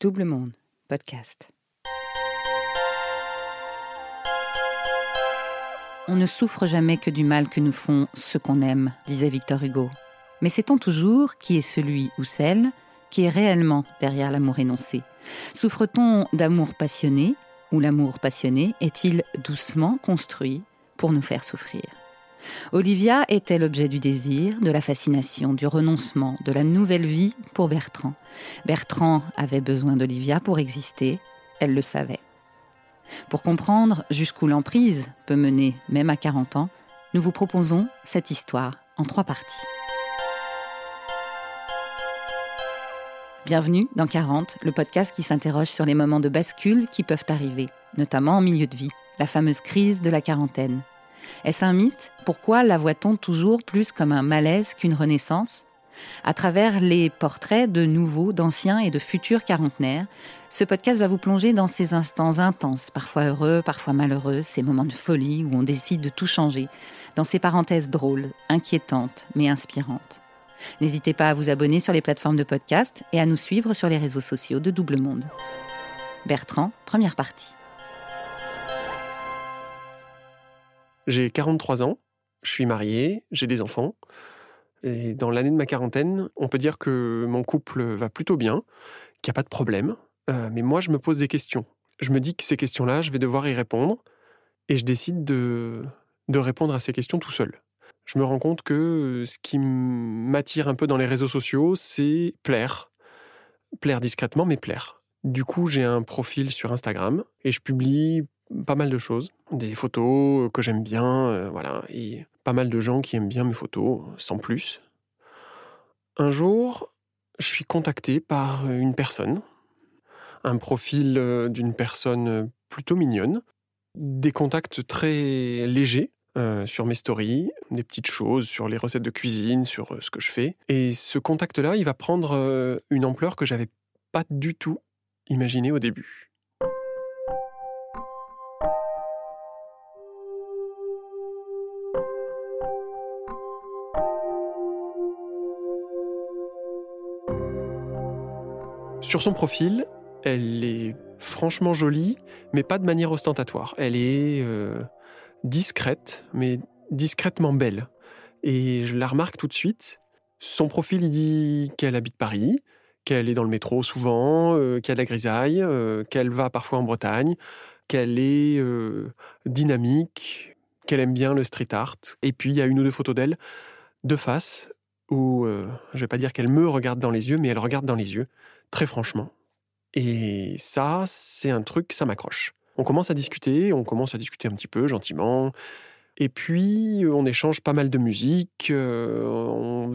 Double Monde, podcast. On ne souffre jamais que du mal que nous font ceux qu'on aime, disait Victor Hugo. Mais sait-on toujours qui est celui ou celle qui est réellement derrière l'amour énoncé? Souffre-t-on d'amour passionné ou l'amour passionné est-il doucement construit pour nous faire souffrir? Olivia était l'objet du désir, de la fascination, du renoncement, de la nouvelle vie pour Bertrand. Bertrand avait besoin d'Olivia pour exister, elle le savait. Pour comprendre jusqu'où l'emprise peut mener, même à 40 ans, nous vous proposons cette histoire en trois parties. Bienvenue dans 40, le podcast qui s'interroge sur les moments de bascule qui peuvent arriver, notamment en milieu de vie, la fameuse crise de la quarantaine. Est-ce un mythe? Pourquoi la voit-on toujours plus comme un malaise qu'une renaissance? À travers les portraits de nouveaux, d'anciens et de futurs quarantenaires, ce podcast va vous plonger dans ces instants intenses, parfois heureux, parfois malheureux, ces moments de folie où on décide de tout changer, dans ces parenthèses drôles, inquiétantes, mais inspirantes. N'hésitez pas à vous abonner sur les plateformes de podcast et à nous suivre sur les réseaux sociaux de Double Monde. Bertrand, première partie. J'ai 43 ans, je suis marié, j'ai des enfants. Et dans l'année de ma quarantaine, on peut dire que mon couple va plutôt bien, qu'il n'y a pas de problème. Euh, mais moi, je me pose des questions. Je me dis que ces questions-là, je vais devoir y répondre. Et je décide de, de répondre à ces questions tout seul. Je me rends compte que ce qui m'attire un peu dans les réseaux sociaux, c'est plaire. Plaire discrètement, mais plaire. Du coup, j'ai un profil sur Instagram et je publie pas mal de choses, des photos que j'aime bien, euh, voilà, et pas mal de gens qui aiment bien mes photos, sans plus. Un jour, je suis contacté par une personne, un profil euh, d'une personne plutôt mignonne, des contacts très légers euh, sur mes stories, des petites choses sur les recettes de cuisine, sur ce que je fais. Et ce contact-là, il va prendre une ampleur que j'avais pas du tout imaginé au début. Sur son profil, elle est franchement jolie, mais pas de manière ostentatoire. Elle est euh, discrète, mais discrètement belle. Et je la remarque tout de suite. Son profil, il dit qu'elle habite Paris, qu'elle est dans le métro souvent, euh, qu'elle a la grisaille, euh, qu'elle va parfois en Bretagne, qu'elle est dynamique, qu'elle aime bien le street art. Et puis, il y a une ou deux photos d'elle de face où, je vais pas dire qu'elle me regarde dans les yeux, mais elle regarde dans les yeux très franchement. Et ça, c'est un truc, ça m'accroche. On commence à discuter, on commence à discuter un petit peu gentiment. Et puis, on échange pas mal de musique, euh, on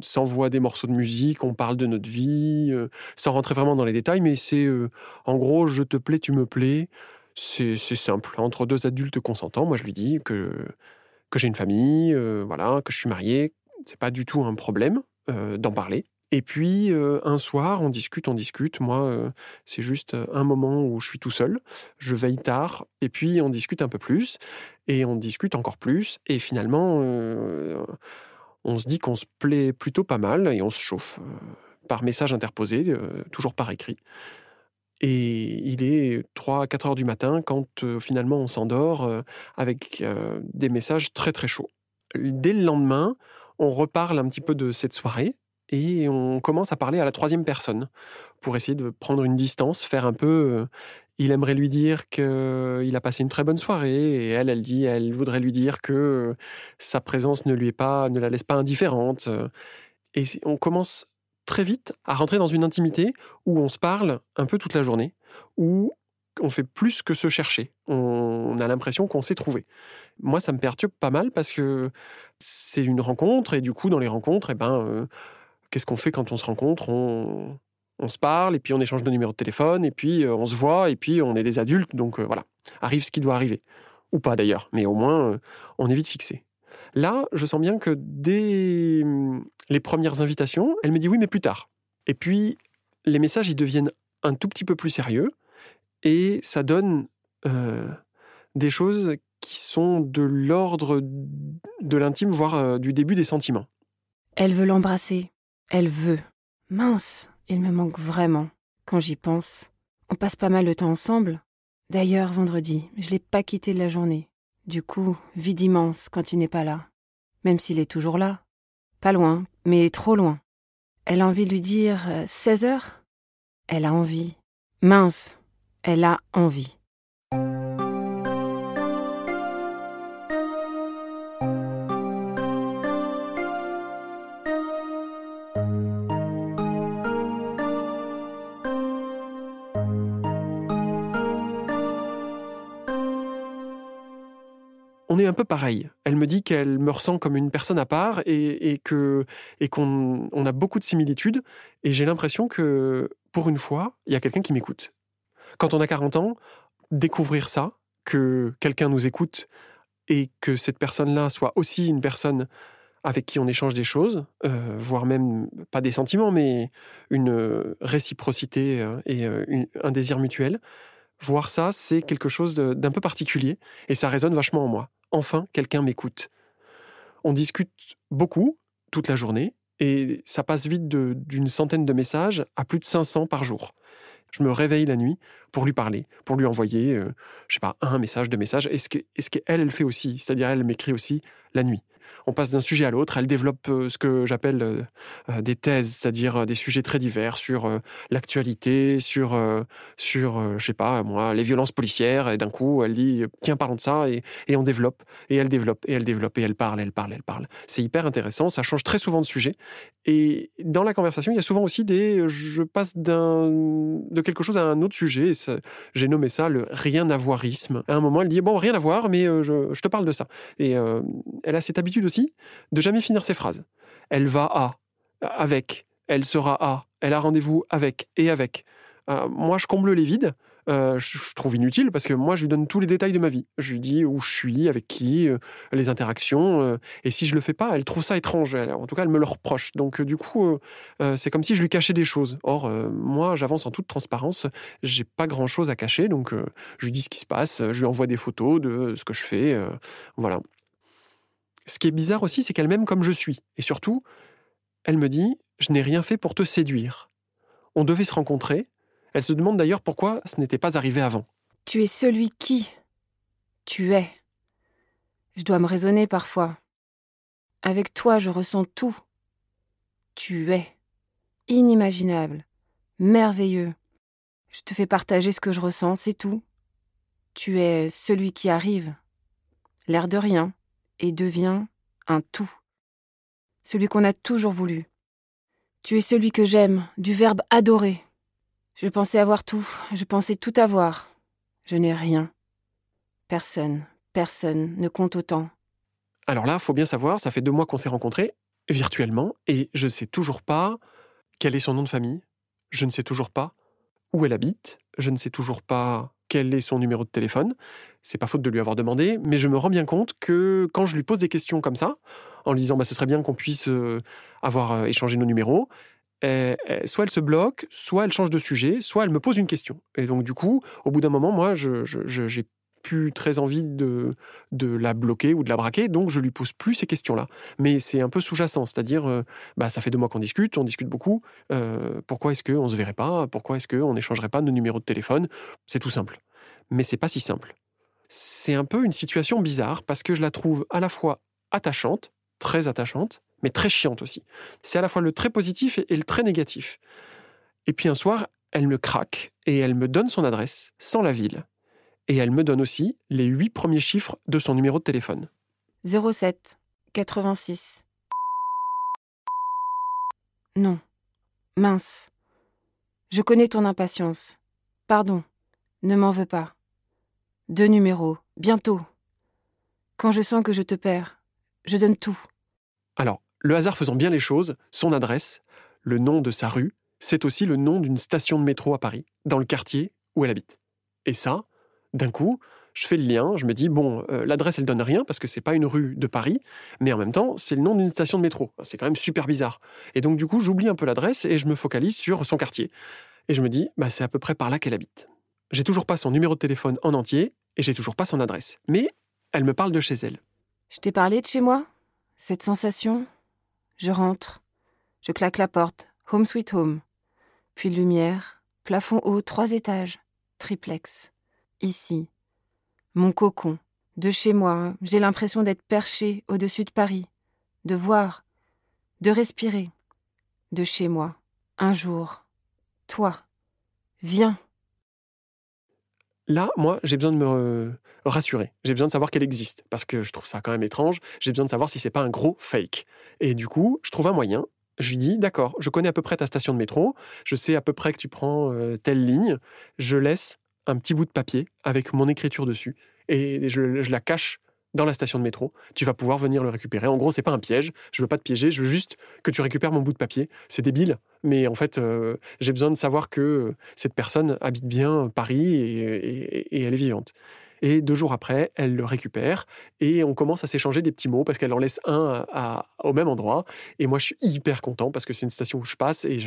s'envoie des morceaux de musique, on parle de notre vie, euh, sans rentrer vraiment dans les détails, mais c'est euh, en gros, je te plais, tu me plais. C'est simple, entre deux adultes consentants. Moi, je lui dis que, que j'ai une famille, voilà, que je suis marié. C'est pas du tout un problème d'en parler. Et puis un soir, on discute, on discute. Moi, c'est juste un moment où je suis tout seul. Je veille tard, et puis on discute un peu plus, et on discute encore plus. Et finalement, on se dit qu'on se plaît plutôt pas mal, et on se chauffe par message interposé, toujours par écrit. Et il est 3-4 heures du matin quand finalement on s'endort avec des messages très très chauds. Dès le lendemain, on reparle un petit peu de cette soirée et on commence à parler à la troisième personne pour essayer de prendre une distance, faire un peu. Euh, il aimerait lui dire qu'il a passé une très bonne soirée et elle, elle dit, elle voudrait lui dire que sa présence ne lui est pas, ne la laisse pas indifférente. Et on commence très vite à rentrer dans une intimité où on se parle un peu toute la journée, où on fait plus que se chercher. On a l'impression qu'on s'est trouvé. Moi, ça me perturbe pas mal parce que c'est une rencontre et du coup, dans les rencontres, eh ben, euh, qu'est-ce qu'on fait quand on se rencontre? On, se parle, et puis on échange de numéros de téléphone, et puis euh, on se voit, et puis on est des adultes, donc euh, voilà, arrive ce qui doit arriver. Ou pas d'ailleurs, mais au moins euh, on est vite fixé. Là, je sens bien que dès hum, les premières invitations, elle me dit oui, mais plus tard. Et puis les messages, ils deviennent un tout petit peu plus sérieux, et ça donne des choses qui sont de l'ordre de l'intime, voire du début des sentiments. Elle veut l'embrasser. Elle veut. Mince, il me manque vraiment. quand j'y pense. On passe pas mal de temps ensemble. D'ailleurs, vendredi, je l'ai pas quitté de la journée. Du coup, vide immense quand il n'est pas là. Même s'il est toujours là. Pas loin, mais trop loin. Elle a envie de lui dire 16 euh, heures? Elle a envie. Mince, elle a envie. On est un peu pareil. Elle me dit qu'elle me ressent comme une personne à part et, que et qu'on a beaucoup de similitudes. Et j'ai l'impression que pour une fois, il y a quelqu'un qui m'écoute. Quand on a 40 ans, découvrir ça, que quelqu'un nous écoute et que cette personne-là soit aussi une personne avec qui on échange des choses, euh, voire même pas des sentiments, mais une réciprocité euh, et euh, un désir mutuel, voir ça, c'est quelque chose d'un peu particulier et ça résonne vachement en moi. Enfin, quelqu'un m'écoute. On discute beaucoup, toute la journée, et ça passe vite d'une centaine de messages à plus de 500 par jour. Je me réveille la nuit pour lui parler, pour lui envoyer, euh, je sais pas, un message, deux messages. Et ce qu'elle, elle, elle fait aussi, c'est-à-dire elle m'écrit aussi la nuit on passe d'un sujet à l'autre. Elle développe euh, ce que j'appelle euh, euh, des thèses, c'est-à-dire des sujets très divers sur l'actualité, sur, sur je sais pas, moi, les violences policières. Et d'un coup, elle dit, tiens, parlons de ça, et, on développe, et elle développe, et elle développe, et elle parle, elle parle, elle parle. C'est hyper intéressant, ça change très souvent de sujet. Et dans la conversation, il y a souvent aussi des, je passe d'un, de quelque chose à un autre sujet. J'ai nommé ça le rien à voirisme. À un moment, elle dit, bon, rien à voir, mais je, je te parle de ça. Et elle a cette habitude aussi de jamais finir ses phrases. Elle va à, avec, elle sera à, elle a rendez-vous avec et avec. Euh, moi, je comble les vides. Euh, je, trouve inutile parce que moi, je lui donne tous les détails de ma vie. Je lui dis où je suis, avec qui, euh, les interactions. et si je le fais pas, elle trouve ça étrange. en tout cas, elle me le reproche. Donc, du coup, c'est comme si je lui cachais des choses. Or, moi, j'avance en toute transparence. J'ai pas grand chose à cacher. Donc, je lui dis ce qui se passe. Je lui envoie des photos de ce que je fais. voilà. Ce qui est bizarre aussi, c'est qu'elle m'aime comme je suis. Et surtout, elle me dit Je n'ai rien fait pour te séduire. On devait se rencontrer. Elle se demande d'ailleurs pourquoi ce n'était pas arrivé avant. Tu es celui qui tu es. Je dois me raisonner parfois. Avec toi, je ressens tout. Tu es. Inimaginable. Merveilleux. Je te fais partager ce que je ressens, c'est tout. Tu es celui qui arrive. L'air de rien, et devient un tout. Celui qu'on a toujours voulu. Tu es celui que j'aime, du verbe adorer. Je pensais avoir tout, je pensais tout avoir. Je n'ai rien. Personne, personne ne compte autant. Alors là, faut bien savoir, ça fait deux mois qu'on s'est rencontrés, virtuellement, et je ne sais toujours pas quel est son nom de famille. Je ne sais toujours pas où elle habite. Je ne sais toujours pas quel est son numéro de téléphone. C'est pas faute de lui avoir demandé, mais je me rends bien compte que quand je lui pose des questions comme ça, en lui disant bah, ce serait bien qu'on puisse euh, avoir euh, échangé nos numéros, eh, eh, soit elle se bloque, soit elle change de sujet, soit elle me pose une question. Et donc du coup, au bout d'un moment, moi, je, j'ai plus très envie de, de la bloquer ou de la braquer, donc je lui pose plus ces questions-là. Mais c'est un peu sous-jacent, c'est-à-dire, euh, bah, ça fait deux mois qu'on discute, on discute beaucoup. Euh, pourquoi est-ce qu'on se verrait pas Pourquoi est-ce qu'on n'échangerait pas nos numéros de téléphone? C'est tout simple. Mais c'est pas si simple. C'est un peu une situation bizarre parce que je la trouve à la fois attachante, très attachante, mais très chiante aussi. C'est à la fois le très positif et le très négatif. Et puis un soir, elle me craque et elle me donne son adresse, sans la ville, et elle me donne aussi les huit premiers chiffres de son numéro de téléphone. 07 86. Non. Mince. Je connais ton impatience. Pardon. Ne m'en veux pas. Deux numéros. Bientôt. Quand je sens que je te perds, je donne tout. Alors, le hasard faisant bien les choses, son adresse, le nom de sa rue, c'est aussi le nom d'une station de métro à Paris, dans le quartier où elle habite. Et ça, d'un coup, je fais le lien, je me dis, bon, euh, l'adresse, elle donne rien parce que c'est pas une rue de Paris, mais en même temps, c'est le nom d'une station de métro. C'est quand même super bizarre. Et donc, du coup, j'oublie un peu l'adresse et je me focalise sur son quartier. Et je me dis, bah, c'est à peu près par là qu'elle habite. J'ai toujours pas son numéro de téléphone en entier et j'ai toujours pas son adresse. Mais elle me parle de chez elle. Je t'ai parlé de chez moi? Cette sensation? Je rentre. Je claque la porte. Home sweet home. Puis lumière, plafond haut, trois étages, triplex. Ici, mon cocon. De chez moi, j'ai l'impression d'être perché au-dessus de Paris, de voir, de respirer. De chez moi, un jour. Toi, viens. Là, moi, j'ai besoin de me euh, rassurer. J'ai besoin de savoir qu'elle existe. Parce que je trouve ça quand même étrange. J'ai besoin de savoir si c'est pas un gros fake. Et du coup, je trouve un moyen. Je lui dis, d'accord, je connais à peu près ta station de métro. Je sais à peu près que tu prends euh, telle ligne. Je laisse un petit bout de papier avec mon écriture dessus. Et je, la cache dans la station de métro. Tu vas pouvoir venir le récupérer. En gros, c'est pas un piège. Je veux pas te piéger. Je veux juste que tu récupères mon bout de papier. C'est débile, mais en fait, euh, j'ai besoin de savoir que cette personne habite bien Paris et elle est vivante. Et deux jours après, elle le récupère et on commence à s'échanger des petits mots parce qu'elle en laisse un au même endroit. Et moi, je suis hyper content parce que c'est une station où je passe et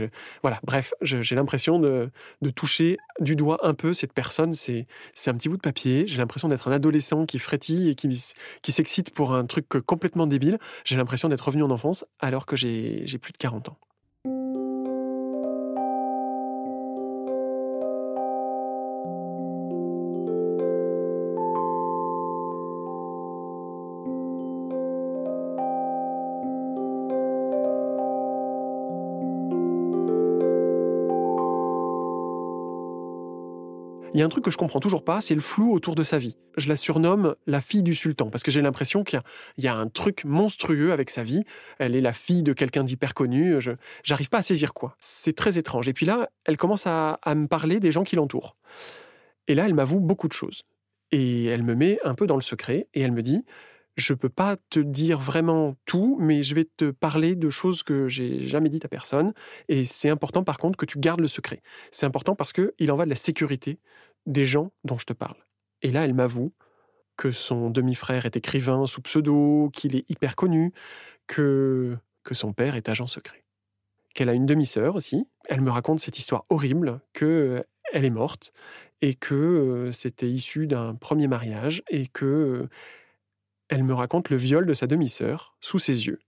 voilà. Bref, j'ai l'impression de, toucher du doigt un peu cette personne. C'est, un petit bout de papier. J'ai l'impression d'être un adolescent qui frétille et qui, s'excite pour un truc complètement débile. J'ai l'impression d'être revenu en enfance alors que j'ai plus de 40 ans. Il y a un truc que je comprends toujours pas, c'est le flou autour de sa vie. Je la surnomme la fille du sultan parce que j'ai l'impression qu'il y y, a un truc monstrueux avec sa vie. Elle est la fille de quelqu'un d'hyper connu. Je j'arrive pas à saisir quoi. C'est très étrange. Et puis là, elle commence à, à me parler des gens qui l'entourent. Et là, elle m'avoue beaucoup de choses. Et elle me met un peu dans le secret et elle me dit je peux pas te dire vraiment tout, mais je vais te parler de choses que j'ai jamais dites à personne. Et c'est important, par contre, que tu gardes le secret. C'est important parce que il en va de la sécurité des gens dont je te parle. Et là, elle m'avoue que son demi-frère est écrivain sous pseudo, qu'il est hyper connu, que, que son père est agent secret. Qu'elle a une demi-sœur aussi. Elle me raconte cette histoire horrible que euh, elle est morte et que euh, c'était issu d'un premier mariage et que euh, elle me raconte le viol de sa demi-sœur sous ses yeux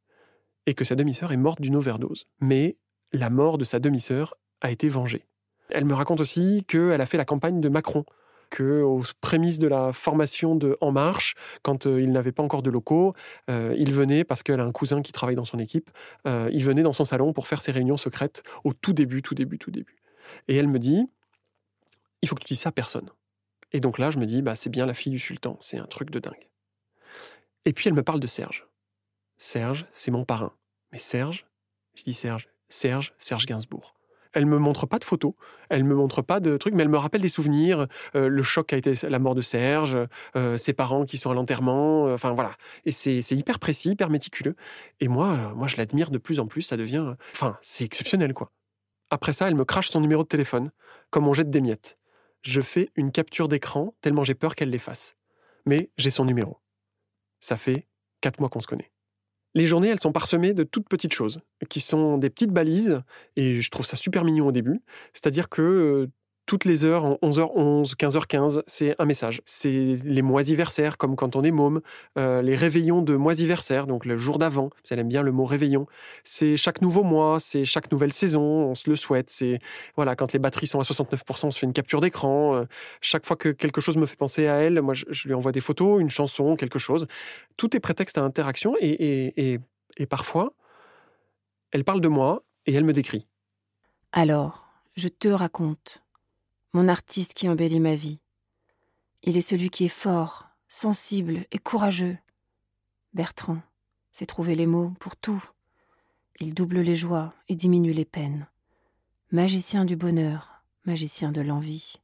et que sa demi-sœur est morte d'une overdose. Mais la mort de sa demi-sœur a été vengée. Elle me raconte aussi qu'elle a fait la campagne de Macron, que aux prémices de la formation de En Marche, quand euh, il n'avait pas encore de locaux, euh, il venait, parce qu'elle a un cousin qui travaille dans son équipe, euh, il venait dans son salon pour faire ses réunions secrètes au tout début, tout début, tout début. Et elle me dit, il faut que tu dises ça à personne. Et donc là, je me dis, bah, c'est bien la fille du sultan, c'est un truc de dingue. Et puis elle me parle de Serge. Serge, c'est mon parrain. Mais Serge, je dis Serge, Serge, Serge Gainsbourg. Elle me montre pas de photos, elle me montre pas de trucs, mais elle me rappelle des souvenirs, euh, le choc a été la mort de Serge, euh, ses parents qui sont à l'enterrement, euh, enfin voilà. Et c'est hyper précis, hyper méticuleux. Et moi, moi je l'admire de plus en plus, ça devient, enfin c'est exceptionnel quoi. Après ça, elle me crache son numéro de téléphone, comme on jette des miettes. Je fais une capture d'écran tellement j'ai peur qu'elle l'efface. Mais j'ai son numéro. Ça fait quatre mois qu'on se connaît. Les journées, elles sont parsemées de toutes petites choses, qui sont des petites balises, et je trouve ça super mignon au début. C'est-à-dire que euh, toutes les heures, en 11h11, 15h15, c'est un message. C'est les moisiversaires, comme quand on est môme, euh, les réveillons de moisiversaire, donc le jour d'avant, qu'elle aime bien le mot réveillon. C'est chaque nouveau mois, c'est chaque nouvelle saison, on se le souhaite. C'est voilà, quand les batteries sont à 69%, on se fait une capture d'écran. Euh, chaque fois que quelque chose me fait penser à elle, moi je, je lui envoie des photos, une chanson, quelque chose. Tout est prétexte à interaction et, et, et, et parfois, elle parle de moi et elle me décrit. Alors, je te raconte. Mon artiste qui embellit ma vie. Il est celui qui est fort, sensible et courageux. Bertrand sait trouver les mots pour tout. Il double les joies et diminue les peines. Magicien du bonheur, magicien de l'envie.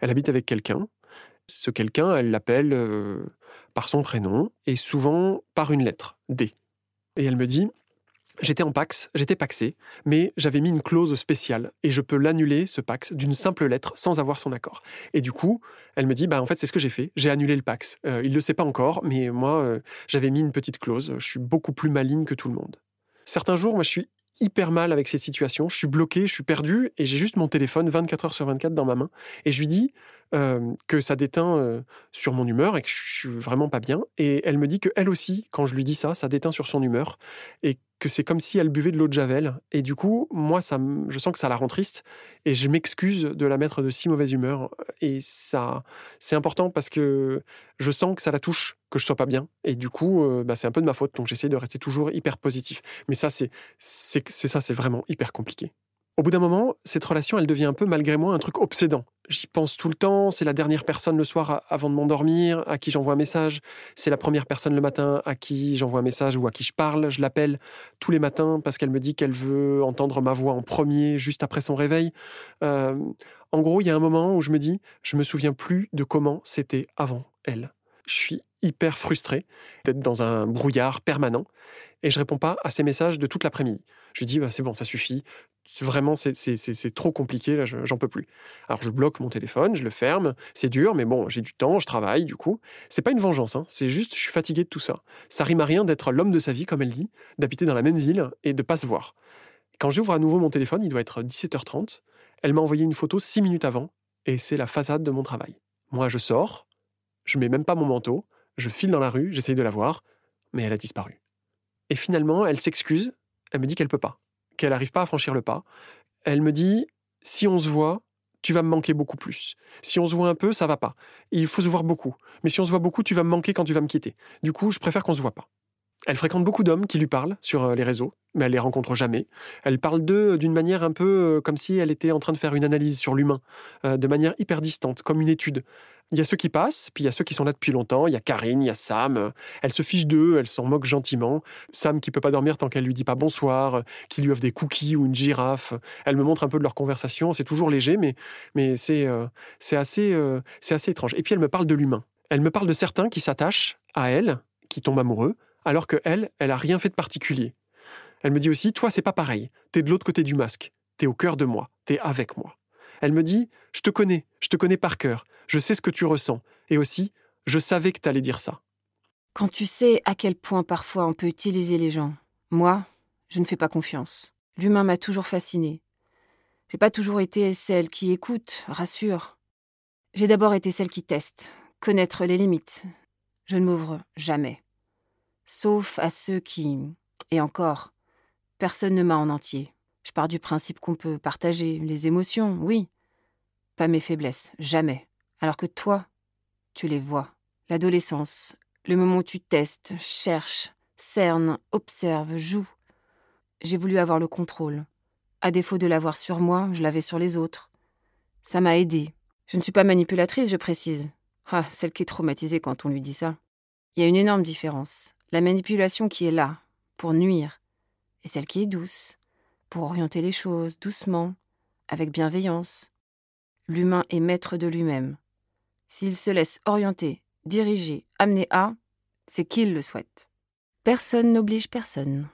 Elle habite avec quelqu'un. Ce quelqu'un, elle l'appelle euh, par son prénom et souvent par une lettre, D. Et elle me dit J'étais en Pax, j'étais paxé, mais j'avais mis une clause spéciale et je peux l'annuler, ce Pax, d'une simple lettre sans avoir son accord. Et du coup, elle me dit Bah, en fait, c'est ce que j'ai fait. J'ai annulé le Pax. Euh, il ne le sait pas encore, mais moi, euh, j'avais mis une petite clause. Je suis beaucoup plus maligne que tout le monde. Certains jours, moi, je suis hyper mal avec cette situation. Je suis bloqué, je suis perdu et j'ai juste mon téléphone 24 heures sur 24 dans ma main. Et je lui dis que ça déteint sur mon humeur et que je suis vraiment pas bien. Et elle me dit que elle aussi, quand je lui dis ça, ça déteint sur son humeur et que c'est comme si elle buvait de l'eau de javel. Et du coup, moi, ça, je sens que ça la rend triste et je m'excuse de la mettre de si mauvaise humeur. Et ça, c'est important parce que je sens que ça la touche, que je sois pas bien. Et du coup, bah, c'est un peu de ma faute. Donc j'essaie de rester toujours hyper positif. Mais ça, c'est ça, c'est vraiment hyper compliqué. Au bout d'un moment, cette relation, elle devient un peu, malgré moi, un truc obsédant. J'y pense tout le temps, c'est la dernière personne le soir avant de m'endormir à qui j'envoie un message, c'est la première personne le matin à qui j'envoie un message ou à qui je parle, je l'appelle tous les matins parce qu'elle me dit qu'elle veut entendre ma voix en premier, juste après son réveil. Euh, en gros, il y a un moment où je me dis, je me souviens plus de comment c'était avant elle. Je suis hyper frustré d'être dans un brouillard permanent et je réponds pas à ses messages de toute l'après-midi. Je lui dis, bah, c'est bon, ça suffit. Vraiment, c'est trop compliqué, là, j'en peux plus. Alors, je bloque mon téléphone, je le ferme. C'est dur, mais bon, j'ai du temps, je travaille, du coup. C'est pas une vengeance, hein, c'est juste, je suis fatigué de tout ça. Ça rime à rien d'être l'homme de sa vie, comme elle dit, d'habiter dans la même ville et de pas se voir. Quand j'ouvre à nouveau mon téléphone, il doit être 17h30. Elle m'a envoyé une photo six minutes avant, et c'est la façade de mon travail. Moi, je sors, je mets même pas mon manteau, je file dans la rue, j'essaye de la voir, mais elle a disparu. Et finalement, elle s'excuse, elle me dit qu'elle peut pas qu'elle n'arrive pas à franchir le pas. Elle me dit si on se voit, tu vas me manquer beaucoup plus. Si on se voit un peu, ça va pas. il faut se voir beaucoup. Mais si on se voit beaucoup, tu vas me manquer quand tu vas me quitter. Du coup, je préfère qu'on se voit pas. Elle fréquente beaucoup d'hommes qui lui parlent sur euh, les réseaux, mais elle les rencontre jamais. Elle parle d'eux d'une manière un peu euh, comme si elle était en train de faire une analyse sur l'humain, euh, de manière hyper distante, comme une étude. Il y a ceux qui passent, puis il y a ceux qui sont là depuis longtemps. Il y a Karine, il y a Sam. Elle se fiche d'eux, elle s'en moque gentiment. Sam qui peut pas dormir tant qu'elle lui dit pas bonsoir, qui lui offre des cookies ou une girafe. Elle me montre un peu de leur conversation. C'est toujours léger, mais, mais c'est c'est assez, c'est assez étrange. Et puis elle me parle de l'humain. Elle me parle de certains qui s'attachent à elle, qui tombent amoureux, alors que elle, elle a rien fait de particulier. Elle me dit aussi, toi, c'est pas pareil. T'es de l'autre côté du masque. T'es au cœur de moi. T'es avec moi. Elle me dit, je te connais, je te connais par cœur. Je sais ce que tu ressens. Et aussi, je savais que t'allais dire ça. Quand tu sais à quel point parfois on peut utiliser les gens, moi, je ne fais pas confiance. L'humain m'a toujours fasciné. J'ai pas toujours été celle qui écoute, rassure. J'ai d'abord été celle qui teste, connaître les limites. Je ne m'ouvre jamais sauf à ceux qui... Et encore, personne ne m'a en entier. Je pars du principe qu'on peut partager les émotions, oui. Pas mes faiblesses, jamais. Alors que toi, tu les vois. L'adolescence, le moment où tu testes, cherches, cernes, observes, joues. J'ai voulu avoir le contrôle. À défaut de l'avoir sur moi, je l'avais sur les autres. Ça m'a aidé. Je ne suis pas manipulatrice, je précise. Ah, celle qui est traumatisée quand on lui dit ça. Il y a une énorme différence. La manipulation qui est là, pour nuire, et celle qui est douce, pour orienter les choses doucement, avec bienveillance. L'humain est maître de lui-même. S'il se laisse orienter, diriger, amener à, c'est qu'il le souhaite. Personne n'oblige personne.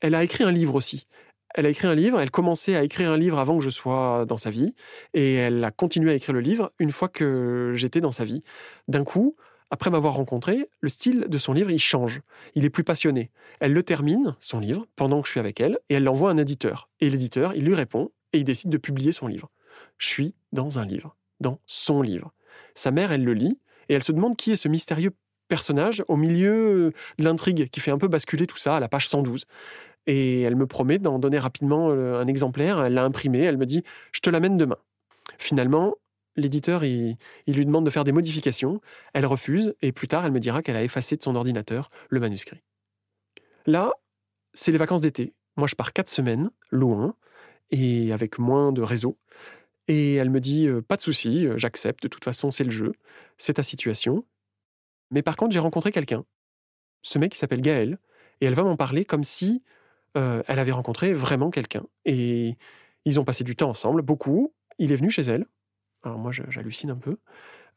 Elle a écrit un livre aussi. Elle a écrit un livre, elle commençait à écrire un livre avant que je sois dans sa vie, et elle a continué à écrire le livre une fois que j'étais dans sa vie. D'un coup, après m'avoir rencontré, le style de son livre, il change. Il est plus passionné. Elle le termine, son livre, pendant que je suis avec elle, et elle l'envoie à un éditeur. Et l'éditeur, il lui répond, et il décide de publier son livre. Je suis dans un livre, dans son livre. Sa mère, elle le lit, et elle se demande qui est ce mystérieux personnage au milieu de l'intrigue qui fait un peu basculer tout ça à la page 112. Et elle me promet d'en donner rapidement euh, un exemplaire. Elle l'a imprimé. Elle me dit Je te l'amène demain. Finalement, l'éditeur, il, lui demande de faire des modifications. Elle refuse, et plus tard, elle me dira qu'elle a effacé de son ordinateur le manuscrit. Là, c'est les vacances d'été. Moi, je pars quatre semaines, loin, et avec moins de réseau. Et elle me dit euh, Pas de souci, euh, j'accepte, de toute façon, c'est le jeu, c'est ta situation. Mais par contre, j'ai rencontré quelqu'un. Ce mec qui s'appelle Gaël, et elle va m'en parler comme si euh, elle avait rencontré vraiment quelqu'un. Et ils ont passé du temps ensemble, beaucoup. Il est venu chez elle, alors moi, j'hallucine un peu.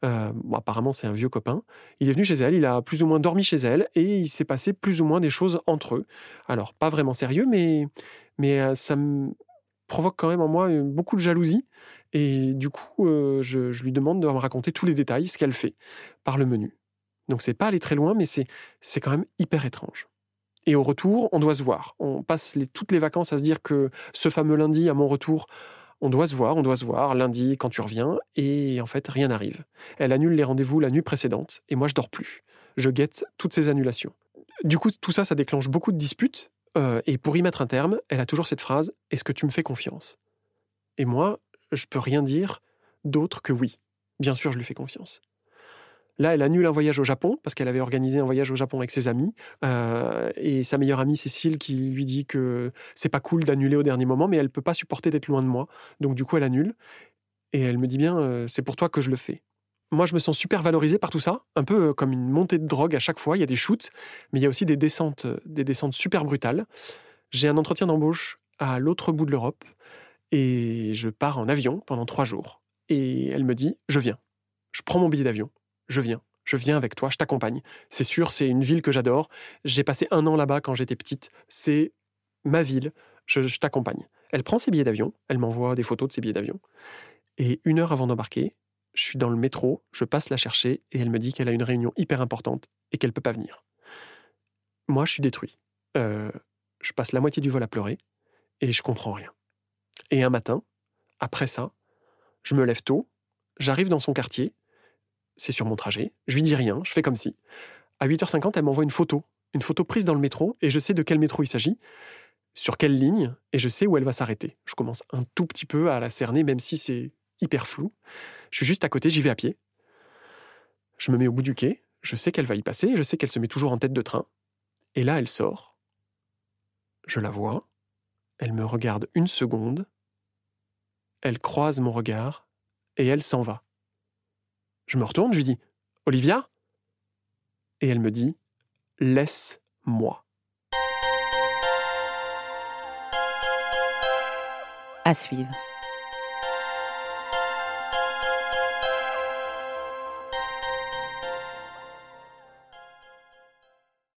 Euh, apparemment, c'est un vieux copain. Il est venu chez elle, il a plus ou moins dormi chez elle, et il s'est passé plus ou moins des choses entre eux. Alors, pas vraiment sérieux, mais, mais euh, ça me provoque quand même en moi euh, beaucoup de jalousie. Et du coup, je, lui demande de me raconter tous les détails, ce qu'elle fait, par le menu. Donc, c'est pas aller très loin, mais c'est quand même hyper étrange. Et au retour, on doit se voir. On passe toutes les vacances à se dire que ce fameux lundi, à mon retour, On doit se voir, on doit se voir lundi quand tu reviens, et en fait, rien n'arrive. Elle annule les rendez-vous la nuit précédente, et moi, je dors plus. Je guette toutes ces annulations. Du coup, tout ça, ça déclenche beaucoup de disputes, euh, et pour y mettre un terme, elle a toujours cette phrase Est-ce que tu me fais confiance? Et moi, je peux rien dire d'autre que oui. Bien sûr, je lui fais confiance. Là, elle annule un voyage au Japon parce qu'elle avait organisé un voyage au Japon avec ses amis euh, et sa meilleure amie Cécile qui lui dit que c'est pas cool d'annuler au dernier moment, mais elle peut pas supporter d'être loin de moi. Donc du coup, elle annule et elle me dit bien euh, c'est pour toi que je le fais. Moi, je me sens super valorisé par tout ça, un peu euh, comme une montée de drogue à chaque fois. Il y a des shoots, mais il y a aussi des descentes, des descentes super brutales. J'ai un entretien d'embauche à l'autre bout de l'Europe et je pars en avion pendant trois jours. Et elle me dit je viens. Je prends mon billet d'avion je viens. Je viens avec toi, je t'accompagne. C'est sûr, c'est une ville que j'adore. J'ai passé un an là-bas quand j'étais petite. C'est ma ville. Je, t'accompagne. Elle prend ses billets d'avion. Elle m'envoie des photos de ses billets d'avion. Et une heure avant d'embarquer, je suis dans le métro, je passe la chercher et elle me dit qu'elle a une réunion hyper importante et qu'elle peut pas venir. Moi, je suis détruit. Euh, je passe la moitié du vol à pleurer et je comprends rien. Et un matin, après ça, je me lève tôt, j'arrive dans son quartier c'est sur mon trajet. Je lui dis rien, je fais comme si. À 8h50, elle m'envoie une photo, une photo prise dans le métro, et je sais de quel métro il s'agit, sur quelle ligne, et je sais où elle va s'arrêter. Je commence un tout petit peu à la cerner, même si c'est hyper flou. Je suis juste à côté, j'y vais à pied. Je me mets au bout du quai, je sais qu'elle va y passer, je sais qu'elle se met toujours en tête de train. Et là, elle sort. Je la vois. Elle me regarde une seconde. Elle croise mon regard et elle s'en va. Je me retourne, je lui dis Olivia? Et elle me dit Laisse-moi. À suivre.